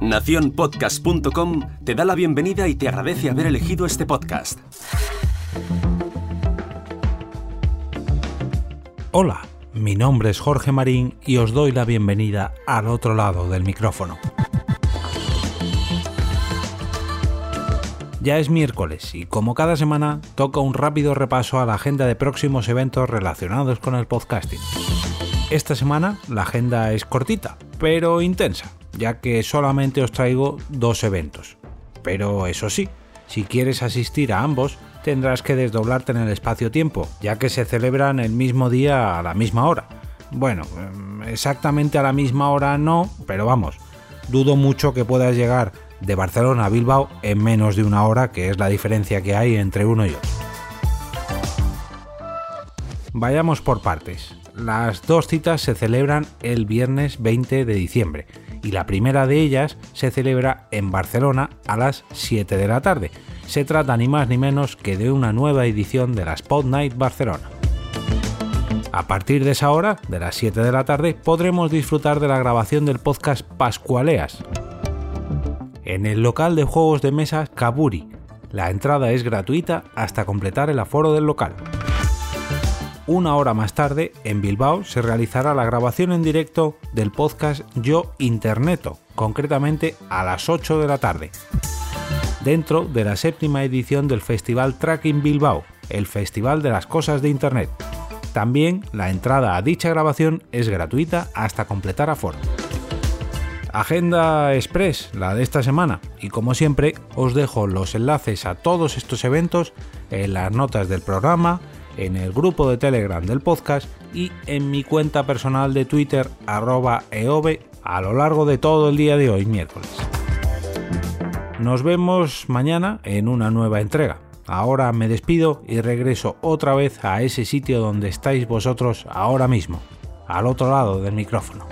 Naciónpodcast.com te da la bienvenida y te agradece haber elegido este podcast. Hola, mi nombre es Jorge Marín y os doy la bienvenida al otro lado del micrófono. Ya es miércoles y como cada semana toca un rápido repaso a la agenda de próximos eventos relacionados con el podcasting. Esta semana la agenda es cortita, pero intensa, ya que solamente os traigo dos eventos. Pero eso sí, si quieres asistir a ambos, tendrás que desdoblarte en el espacio-tiempo, ya que se celebran el mismo día a la misma hora. Bueno, em, exactamente a la misma hora no, pero vamos, dudo mucho que puedas llegar de Barcelona a Bilbao en menos de una hora, que es la diferencia que hay entre uno y otro. Vayamos por partes. Las dos citas se celebran el viernes 20 de diciembre y la primera de ellas se celebra en Barcelona a las 7 de la tarde. Se trata ni más ni menos que de una nueva edición de la Spot Night Barcelona. A partir de esa hora, de las 7 de la tarde, podremos disfrutar de la grabación del podcast Pascualeas, en el local de juegos de mesa Kaburi. La entrada es gratuita hasta completar el aforo del local. Una hora más tarde, en Bilbao, se realizará la grabación en directo del podcast Yo Interneto, concretamente a las 8 de la tarde, dentro de la séptima edición del Festival Tracking Bilbao, el Festival de las Cosas de Internet. También la entrada a dicha grabación es gratuita hasta completar aforo. Agenda Express, la de esta semana, y como siempre os dejo los enlaces a todos estos eventos en las notas del programa, en el grupo de Telegram del podcast y en mi cuenta personal de Twitter arroba eove a lo largo de todo el día de hoy, miércoles. Nos vemos mañana en una nueva entrega. Ahora me despido y regreso otra vez a ese sitio donde estáis vosotros ahora mismo, al otro lado del micrófono.